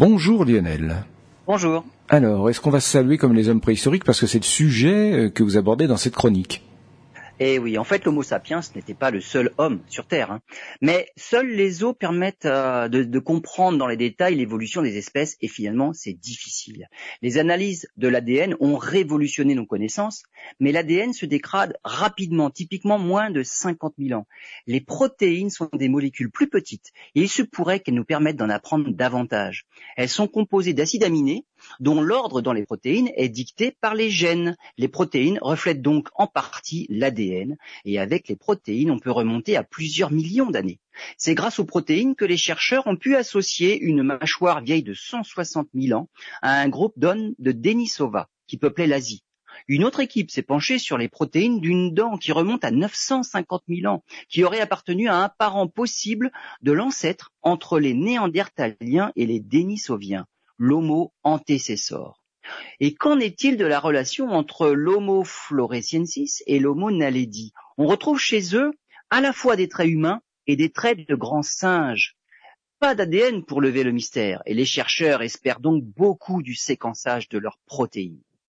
Bonjour Lionel. Bonjour. Alors, est-ce qu'on va se saluer comme les hommes préhistoriques parce que c'est le sujet euh, que vous abordez dans cette chronique? Eh oui, en fait, l'Homo sapiens n'était pas le seul homme sur Terre. Hein. Mais seuls les os permettent euh, de, comprendre dans les détails l'évolution des espèces et finalement, c'est difficile. Les analyses de l'ADN ont révolutionné nos connaissances, mais l'ADN se dégrade rapidement, typiquement moins de 50 000 ans. Les protéines sont des molécules plus petites et il se pourrait qu'elles nous permettent d'en apprendre davantage. Elles sont composées d'acides aminés dont l'ordre dans les protéines est dicté par les gènes. Les protéines reflètent donc en partie l'ADN, et avec les protéines, on peut remonter à plusieurs millions d'années. C'est grâce aux protéines que les chercheurs ont pu associer une mâchoire vieille de 160 000 ans à un groupe d'hommes de Denisova, qui peuplait l'Asie. Une autre équipe s'est penchée sur les protéines d'une dent qui remonte à 950 000 ans, qui aurait appartenu à un parent possible de l'ancêtre entre les Néandertaliens et les Denisoviens l'Homo antecessor. Et qu'en est-il de la relation entre l'Homo floresiensis et l'Homo naledi? On retrouve chez eux à la fois des traits humains et des traits de grands singes. Pas d'ADN pour lever le mystère, et les chercheurs espèrent donc beaucoup du séquençage de leurs protéines.